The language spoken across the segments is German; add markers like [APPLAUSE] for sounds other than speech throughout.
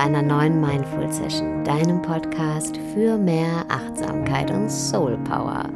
bei einer neuen Mindful Session, deinem Podcast für mehr Achtsamkeit und Soul Power.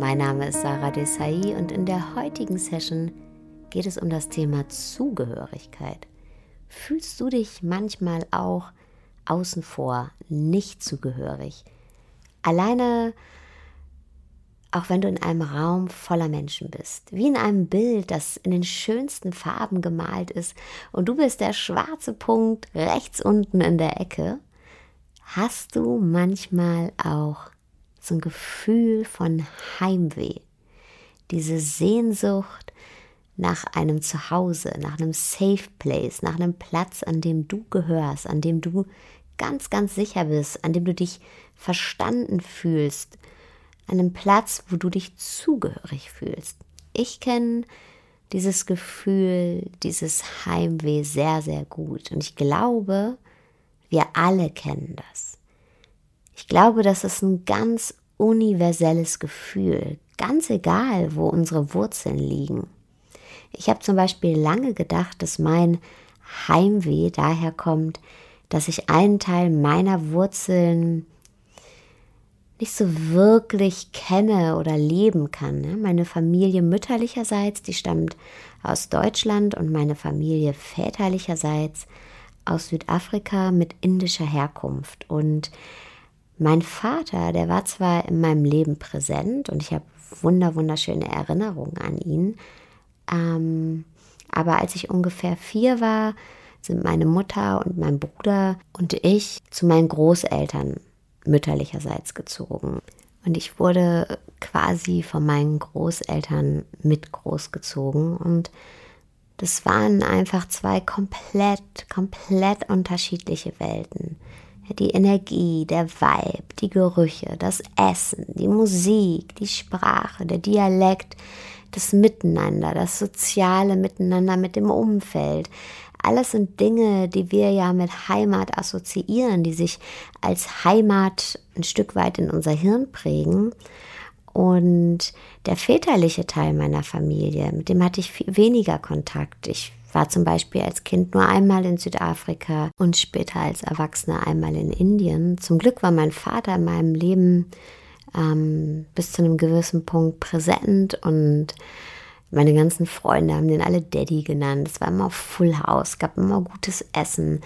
Mein Name ist Sarah Desai und in der heutigen Session geht es um das Thema Zugehörigkeit. Fühlst du dich manchmal auch außen vor, nicht zugehörig? Alleine auch wenn du in einem Raum voller Menschen bist, wie in einem Bild, das in den schönsten Farben gemalt ist. Und du bist der schwarze Punkt rechts unten in der Ecke, hast du manchmal auch so ein Gefühl von Heimweh, diese Sehnsucht nach einem Zuhause, nach einem Safe Place, nach einem Platz, an dem du gehörst, an dem du ganz, ganz sicher bist, an dem du dich verstanden fühlst, einem Platz, wo du dich zugehörig fühlst. Ich kenne dieses Gefühl, dieses Heimweh sehr, sehr gut. Und ich glaube, wir alle kennen das. Ich glaube, das ist ein ganz universelles Gefühl, ganz egal, wo unsere Wurzeln liegen. Ich habe zum Beispiel lange gedacht, dass mein Heimweh daher kommt, dass ich einen Teil meiner Wurzeln nicht so wirklich kenne oder leben kann. Ne? Meine Familie mütterlicherseits, die stammt aus Deutschland und meine Familie väterlicherseits aus Südafrika mit indischer Herkunft. Und mein Vater, der war zwar in meinem Leben präsent und ich habe wunder, wunderschöne Erinnerungen an ihn, ähm, aber als ich ungefähr vier war, sind meine Mutter und mein Bruder und ich zu meinen Großeltern mütterlicherseits gezogen. Und ich wurde quasi von meinen Großeltern mit großgezogen. Und das waren einfach zwei komplett, komplett unterschiedliche Welten. Die Energie, der Vibe, die Gerüche, das Essen, die Musik, die Sprache, der Dialekt, das Miteinander, das soziale Miteinander mit dem Umfeld, alles sind Dinge, die wir ja mit Heimat assoziieren, die sich als Heimat ein Stück weit in unser Hirn prägen. Und der väterliche Teil meiner Familie, mit dem hatte ich viel weniger Kontakt. Ich war zum Beispiel als Kind nur einmal in Südafrika und später als Erwachsener einmal in Indien. Zum Glück war mein Vater in meinem Leben ähm, bis zu einem gewissen Punkt präsent und meine ganzen Freunde haben den alle Daddy genannt. Es war immer Full House, gab immer gutes Essen.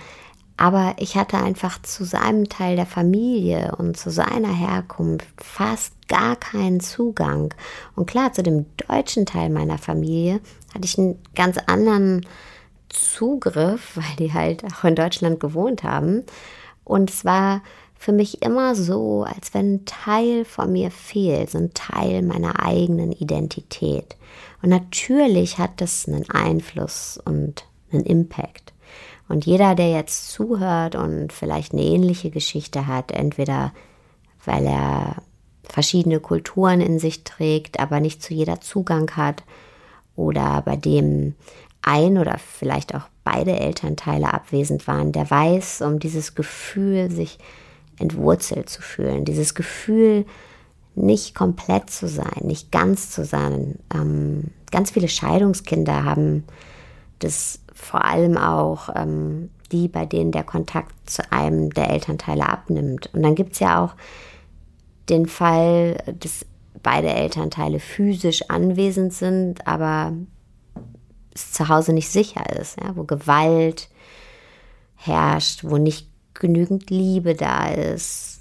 Aber ich hatte einfach zu seinem Teil der Familie und zu seiner Herkunft fast gar keinen Zugang. Und klar, zu dem deutschen Teil meiner Familie hatte ich einen ganz anderen Zugriff, [LAUGHS] weil die halt auch in Deutschland gewohnt haben. Und es war für mich immer so, als wenn ein Teil von mir fehlt, so ein Teil meiner eigenen Identität. Und natürlich hat das einen Einfluss und einen Impact. Und jeder, der jetzt zuhört und vielleicht eine ähnliche Geschichte hat, entweder weil er verschiedene Kulturen in sich trägt, aber nicht zu jeder Zugang hat, oder bei dem ein oder vielleicht auch beide Elternteile abwesend waren, der weiß um dieses Gefühl, sich entwurzelt zu fühlen, dieses Gefühl, nicht komplett zu sein, nicht ganz zu sein. Ähm, ganz viele Scheidungskinder haben das vor allem auch ähm, die, bei denen der Kontakt zu einem der Elternteile abnimmt. Und dann gibt es ja auch den Fall, dass beide Elternteile physisch anwesend sind, aber es zu Hause nicht sicher ist, ja, wo Gewalt herrscht, wo nicht genügend Liebe da ist,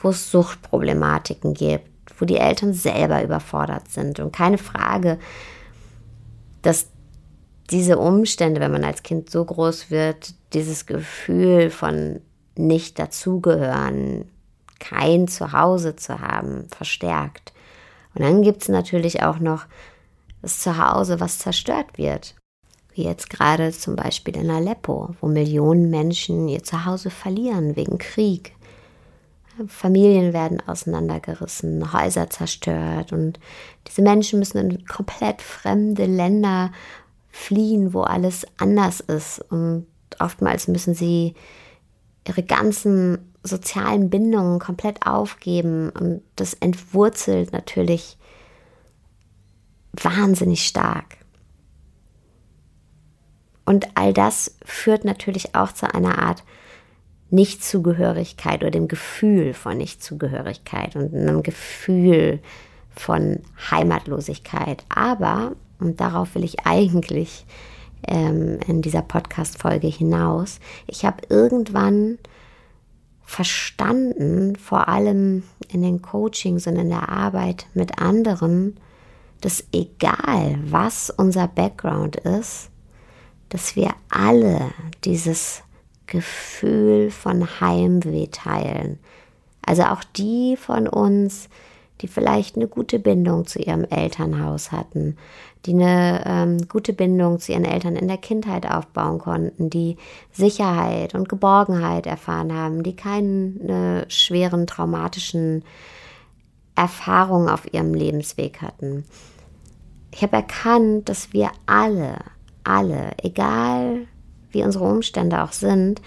wo es Suchtproblematiken gibt, wo die Eltern selber überfordert sind. Und keine Frage, dass diese Umstände, wenn man als Kind so groß wird, dieses Gefühl von nicht dazugehören, kein Zuhause zu haben, verstärkt. Und dann gibt es natürlich auch noch das Zuhause, was zerstört wird. Wie jetzt gerade zum Beispiel in Aleppo, wo Millionen Menschen ihr Zuhause verlieren wegen Krieg. Familien werden auseinandergerissen, Häuser zerstört und diese Menschen müssen in komplett fremde Länder fliehen, wo alles anders ist. Und oftmals müssen sie ihre ganzen sozialen Bindungen komplett aufgeben und das entwurzelt natürlich wahnsinnig stark. Und all das führt natürlich auch zu einer Art Nichtzugehörigkeit oder dem Gefühl von Nichtzugehörigkeit und einem Gefühl von Heimatlosigkeit. Aber, und darauf will ich eigentlich ähm, in dieser Podcast-Folge hinaus, ich habe irgendwann verstanden, vor allem in den Coachings und in der Arbeit mit anderen, dass egal was unser Background ist, dass wir alle dieses Gefühl von Heimweh teilen. Also auch die von uns, die vielleicht eine gute Bindung zu ihrem Elternhaus hatten, die eine ähm, gute Bindung zu ihren Eltern in der Kindheit aufbauen konnten, die Sicherheit und Geborgenheit erfahren haben, die keine schweren traumatischen Erfahrungen auf ihrem Lebensweg hatten. Ich habe erkannt, dass wir alle, alle, egal wie unsere Umstände auch sind,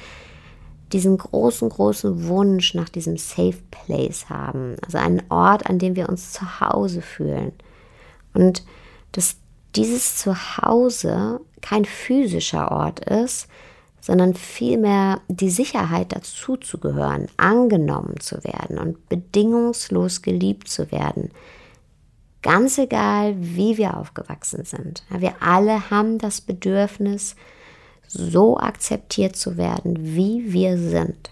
diesen großen, großen Wunsch nach diesem Safe Place haben. Also einen Ort, an dem wir uns zu Hause fühlen. Und dass dieses Zuhause kein physischer Ort ist, sondern vielmehr die Sicherheit dazu zu gehören, angenommen zu werden und bedingungslos geliebt zu werden. Ganz egal, wie wir aufgewachsen sind. Wir alle haben das Bedürfnis, so akzeptiert zu werden, wie wir sind.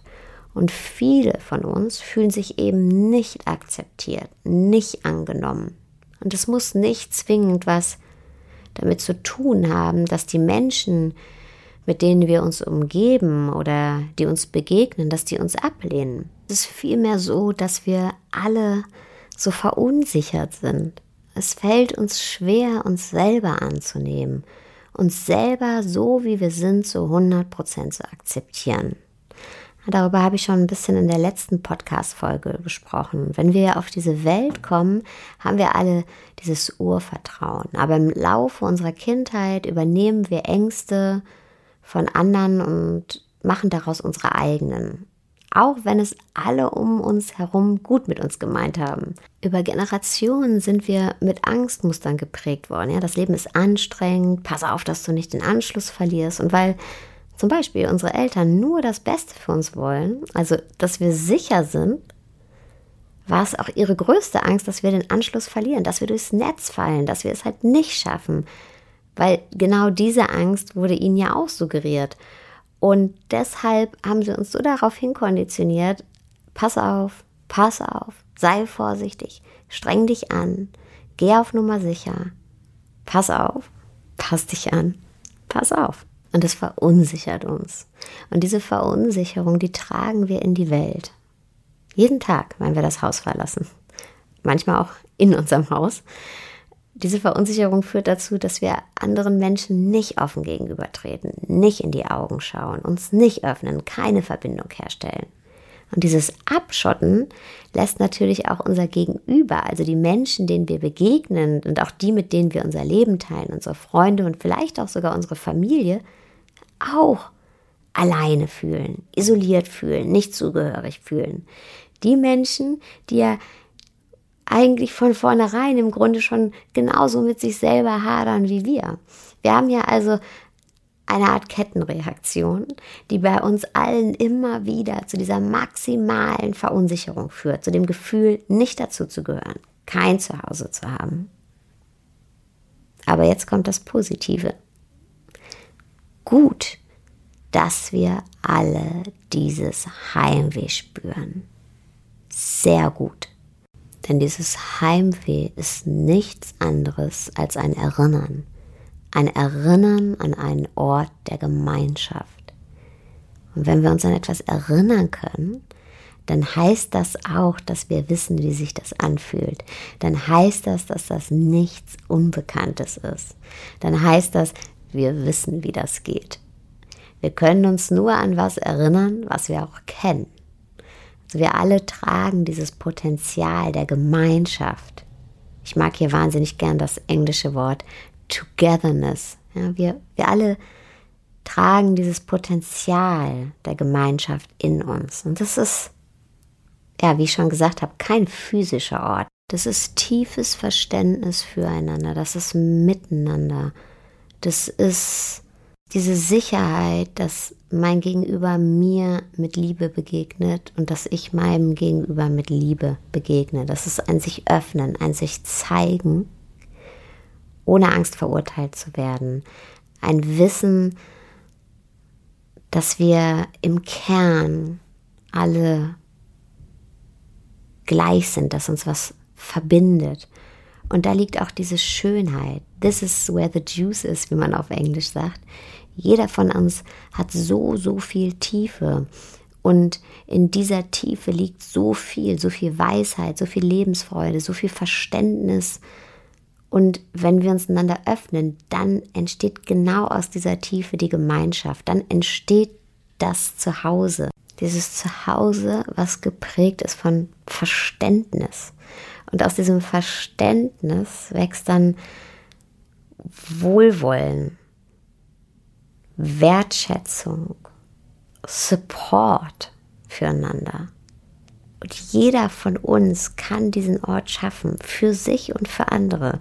Und viele von uns fühlen sich eben nicht akzeptiert, nicht angenommen. Und es muss nicht zwingend was damit zu tun haben, dass die Menschen, mit denen wir uns umgeben oder die uns begegnen, dass die uns ablehnen. Es ist vielmehr so, dass wir alle so verunsichert sind. Es fällt uns schwer, uns selber anzunehmen uns selber so, wie wir sind, zu 100% zu akzeptieren. Darüber habe ich schon ein bisschen in der letzten Podcast-Folge gesprochen. Wenn wir auf diese Welt kommen, haben wir alle dieses Urvertrauen. Aber im Laufe unserer Kindheit übernehmen wir Ängste von anderen und machen daraus unsere eigenen auch wenn es alle um uns herum gut mit uns gemeint haben. Über Generationen sind wir mit Angstmustern geprägt worden. Ja, das Leben ist anstrengend, pass auf, dass du nicht den Anschluss verlierst. Und weil zum Beispiel unsere Eltern nur das Beste für uns wollen, also dass wir sicher sind, war es auch ihre größte Angst, dass wir den Anschluss verlieren, dass wir durchs Netz fallen, dass wir es halt nicht schaffen. Weil genau diese Angst wurde ihnen ja auch suggeriert. Und deshalb haben sie uns so darauf hinkonditioniert, pass auf, pass auf, sei vorsichtig, streng dich an, geh auf Nummer sicher, pass auf, pass dich an, pass auf. Und das verunsichert uns. Und diese Verunsicherung, die tragen wir in die Welt. Jeden Tag, wenn wir das Haus verlassen. Manchmal auch in unserem Haus. Diese Verunsicherung führt dazu, dass wir anderen Menschen nicht offen gegenübertreten, nicht in die Augen schauen, uns nicht öffnen, keine Verbindung herstellen. Und dieses Abschotten lässt natürlich auch unser Gegenüber, also die Menschen, denen wir begegnen und auch die, mit denen wir unser Leben teilen, unsere Freunde und vielleicht auch sogar unsere Familie, auch alleine fühlen, isoliert fühlen, nicht zugehörig fühlen. Die Menschen, die ja eigentlich von vornherein im Grunde schon genauso mit sich selber hadern wie wir. Wir haben ja also eine Art Kettenreaktion, die bei uns allen immer wieder zu dieser maximalen Verunsicherung führt, zu dem Gefühl, nicht dazu zu gehören, kein Zuhause zu haben. Aber jetzt kommt das Positive. Gut, dass wir alle dieses Heimweh spüren. Sehr gut. Denn dieses Heimweh ist nichts anderes als ein Erinnern. Ein Erinnern an einen Ort der Gemeinschaft. Und wenn wir uns an etwas erinnern können, dann heißt das auch, dass wir wissen, wie sich das anfühlt. Dann heißt das, dass das nichts Unbekanntes ist. Dann heißt das, wir wissen, wie das geht. Wir können uns nur an was erinnern, was wir auch kennen. Wir alle tragen dieses Potenzial der Gemeinschaft. Ich mag hier wahnsinnig gern das englische Wort Togetherness. Ja, wir, wir alle tragen dieses Potenzial der Gemeinschaft in uns. Und das ist, ja, wie ich schon gesagt habe, kein physischer Ort. Das ist tiefes Verständnis füreinander. Das ist Miteinander. Das ist Diese Sicherheit, dass mein Gegenüber mir mit Liebe begegnet und dass ich meinem Gegenüber mit Liebe begegne. Das ist ein sich öffnen, ein sich zeigen, ohne Angst verurteilt zu werden. Ein Wissen, dass wir im Kern alle gleich sind, dass uns was verbindet. Und da liegt auch diese Schönheit. This is where the juice is, wie man auf Englisch sagt. Jeder von uns hat so, so viel Tiefe. Und in dieser Tiefe liegt so viel, so viel Weisheit, so viel Lebensfreude, so viel Verständnis. Und wenn wir uns einander öffnen, dann entsteht genau aus dieser Tiefe die Gemeinschaft. Dann entsteht das Zuhause. Dieses Zuhause, was geprägt ist von Verständnis. Und aus diesem Verständnis wächst dann Wohlwollen, Wertschätzung, Support füreinander. Und jeder von uns kann diesen Ort schaffen, für sich und für andere.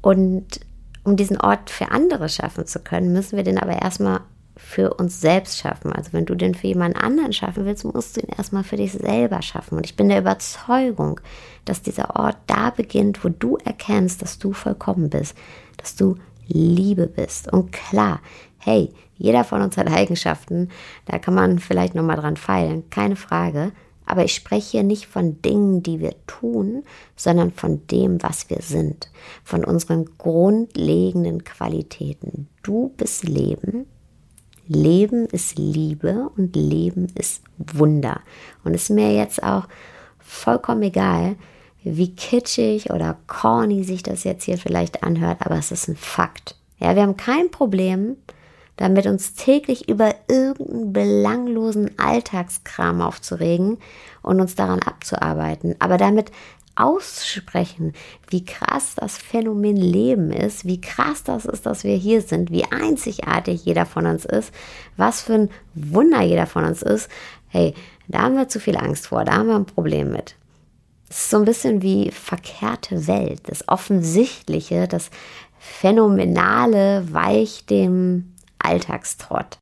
Und um diesen Ort für andere schaffen zu können, müssen wir den aber erstmal für uns selbst schaffen. Also wenn du den für jemand anderen schaffen willst, musst du ihn erstmal für dich selber schaffen. Und ich bin der Überzeugung, dass dieser Ort da beginnt, wo du erkennst, dass du vollkommen bist, dass du Liebe bist. Und klar, hey, jeder von uns hat Eigenschaften, da kann man vielleicht nochmal dran feilen, keine Frage. Aber ich spreche hier nicht von Dingen, die wir tun, sondern von dem, was wir sind, von unseren grundlegenden Qualitäten. Du bist Leben, Leben ist Liebe und Leben ist Wunder. Und es ist mir jetzt auch vollkommen egal, wie kitschig oder corny sich das jetzt hier vielleicht anhört, aber es ist ein Fakt. Ja, wir haben kein Problem, damit uns täglich über irgendeinen belanglosen Alltagskram aufzuregen und uns daran abzuarbeiten. Aber damit aussprechen, wie krass das Phänomen Leben ist, wie krass das ist, dass wir hier sind, wie einzigartig jeder von uns ist, was für ein Wunder jeder von uns ist. Hey, da haben wir zu viel Angst vor, da haben wir ein Problem mit. Es ist so ein bisschen wie verkehrte Welt. Das Offensichtliche, das Phänomenale weicht dem Alltagstrott.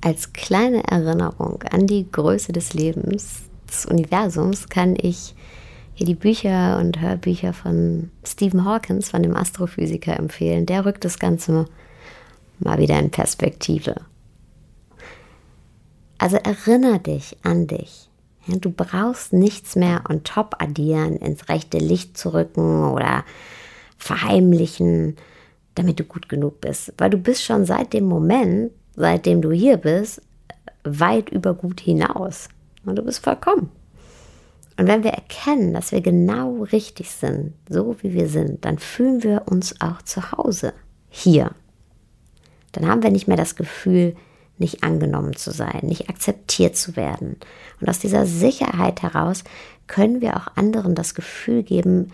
Als kleine Erinnerung an die Größe des Lebens, des Universums, kann ich hier die Bücher und Hörbücher von Stephen Hawkins, von dem Astrophysiker, empfehlen. Der rückt das Ganze mal wieder in Perspektive. Also erinnere dich an dich. Du brauchst nichts mehr on top addieren, ins rechte Licht zu rücken oder verheimlichen, damit du gut genug bist. Weil du bist schon seit dem Moment, seitdem du hier bist, weit über gut hinaus. Und du bist vollkommen. Und wenn wir erkennen, dass wir genau richtig sind, so wie wir sind, dann fühlen wir uns auch zu Hause hier. Dann haben wir nicht mehr das Gefühl, nicht angenommen zu sein, nicht akzeptiert zu werden. Und aus dieser Sicherheit heraus können wir auch anderen das Gefühl geben,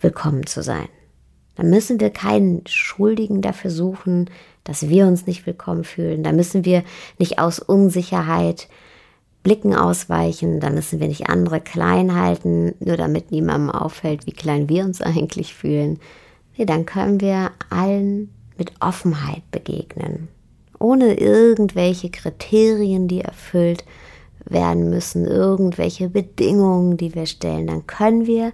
willkommen zu sein. Dann müssen wir keinen Schuldigen dafür suchen, dass wir uns nicht willkommen fühlen. Da müssen wir nicht aus Unsicherheit Blicken ausweichen. Da müssen wir nicht andere klein halten, nur damit niemandem auffällt, wie klein wir uns [LAUGHS] eigentlich fühlen. Nee, dann können wir allen mit Offenheit begegnen ohne irgendwelche Kriterien, die erfüllt werden müssen, irgendwelche Bedingungen, die wir stellen, dann können wir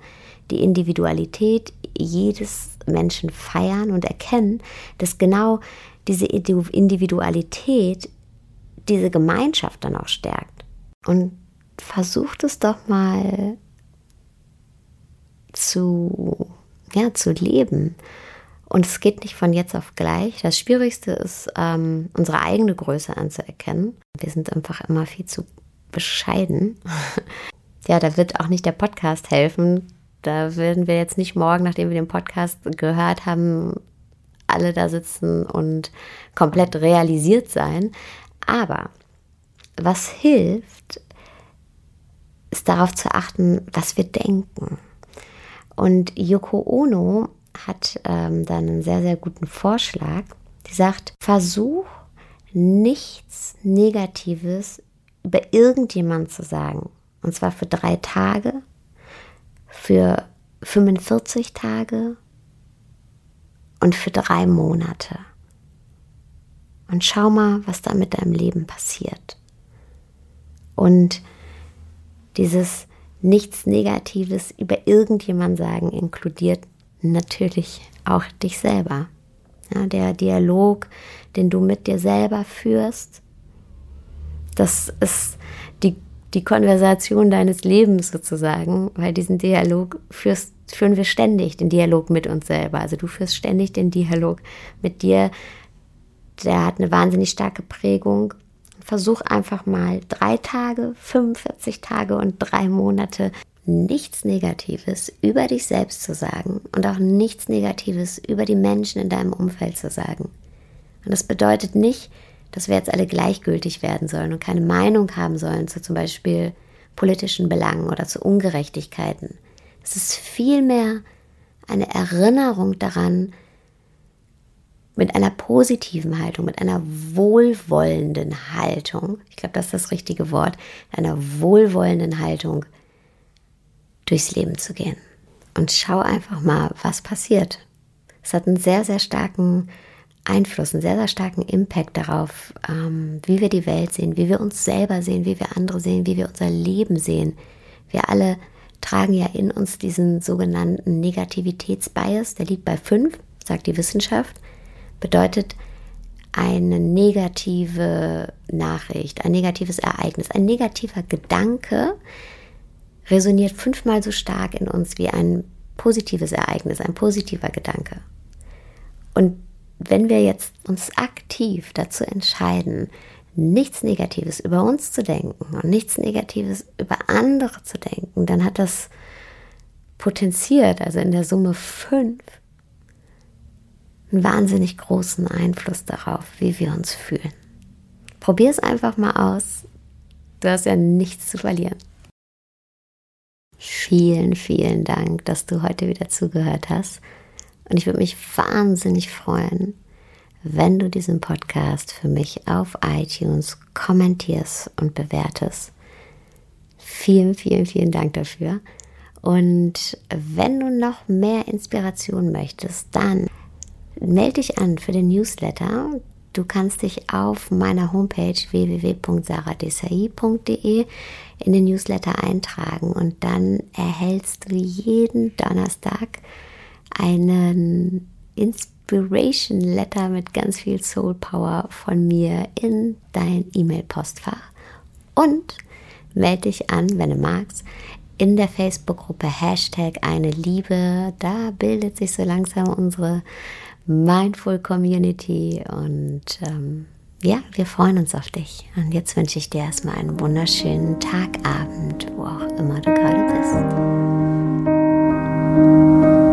die Individualität jedes Menschen feiern und erkennen, dass genau diese Individualität diese Gemeinschaft dann auch stärkt. Und versucht es doch mal zu, ja, zu leben und es geht nicht von jetzt auf gleich. Das Schwierigste ist, ähm, unsere eigene Größe anzuerkennen. Wir sind einfach immer viel zu bescheiden. [LAUGHS] ja, da wird auch nicht der Podcast helfen. Da werden wir jetzt nicht morgen, nachdem wir den Podcast gehört haben, alle da sitzen und komplett realisiert sein. Aber was hilft, ist darauf zu achten, was wir denken. Und Yoko Ono hat ähm, dann einen sehr, sehr guten Vorschlag. Die sagt, versuch nichts Negatives über irgendjemand zu sagen. Und zwar für drei Tage, für 45 Tage und für drei Monate. und schau mal, was da mit deinem Leben passiert. Und dieses nichts Negatives über irgendjemand sagen inkludiert natürlich auch dich selber. Ja, der Dialog, den du mit dir selber führst, das ist die, Konversation deines Lebens sozusagen, weil diesen Dialog führst, führen wir ständig, den Dialog mit uns selber. Also du führst ständig den Dialog mit dir. Der hat eine wahnsinnig starke Prägung. Versuch einfach mal drei Tage, 45 Tage und drei Monate nichts Negatives über dich selbst zu sagen und auch nichts Negatives über die Menschen in deinem Umfeld zu sagen. Und das bedeutet nicht, dass wir jetzt alle gleichgültig werden sollen und keine Meinung haben sollen zu zum Beispiel politischen Belangen oder zu Ungerechtigkeiten. Es ist vielmehr eine Erinnerung daran, mit einer positiven Haltung, mit einer wohlwollenden Haltung, ich glaube, das ist das richtige Wort, einer wohlwollenden Haltung durchs Leben zu gehen. Und schau einfach mal, was passiert. Es hat einen sehr, sehr starken Einfluss, einen sehr, sehr starken Impact darauf, ähm, wie wir die Welt sehen, wie wir uns selber sehen, wie wir andere sehen, wie wir unser Leben sehen. Wir alle tragen ja in uns diesen sogenannten Negativitätsbias, der liegt bei fünf, sagt die Wissenschaft, bedeutet eine negative Nachricht, ein negatives Ereignis, ein negativer Gedanke, resoniert fünfmal so stark in uns wie ein positives Ereignis, ein positiver Gedanke. Und wenn wir jetzt uns aktiv dazu entscheiden, nichts Negatives über uns zu denken und nichts Negatives über andere zu denken, dann hat das potenziert, also in der Summe fünf, einen wahnsinnig großen Einfluss darauf, wie wir uns fühlen. Probier es einfach mal aus. Du hast ja nichts zu verlieren. Vielen, vielen Dank, dass du heute wieder zugehört hast. Und ich würde mich wahnsinnig freuen, wenn du diesen Podcast für mich auf iTunes kommentierst und bewertest. Vielen, vielen, vielen Dank dafür. Und wenn du noch mehr Inspiration möchtest, dann melde dich an für den Newsletter. Du kannst dich auf meiner Homepage www.saradesai.de in den Newsletter eintragen und dann erhältst du jeden Donnerstag einen Inspiration Letter mit ganz viel Soul Power von mir in dein E-Mail-Postfach. Und melde dich an, wenn du magst, in der Facebook-Gruppe Hashtag eine Liebe. Da bildet sich so langsam unsere Mindful Community und ähm, ja, wir freuen uns auf dich. Und jetzt wünsche ich dir erstmal einen wunderschönen Tag, Abend, wo auch immer du gerade bist.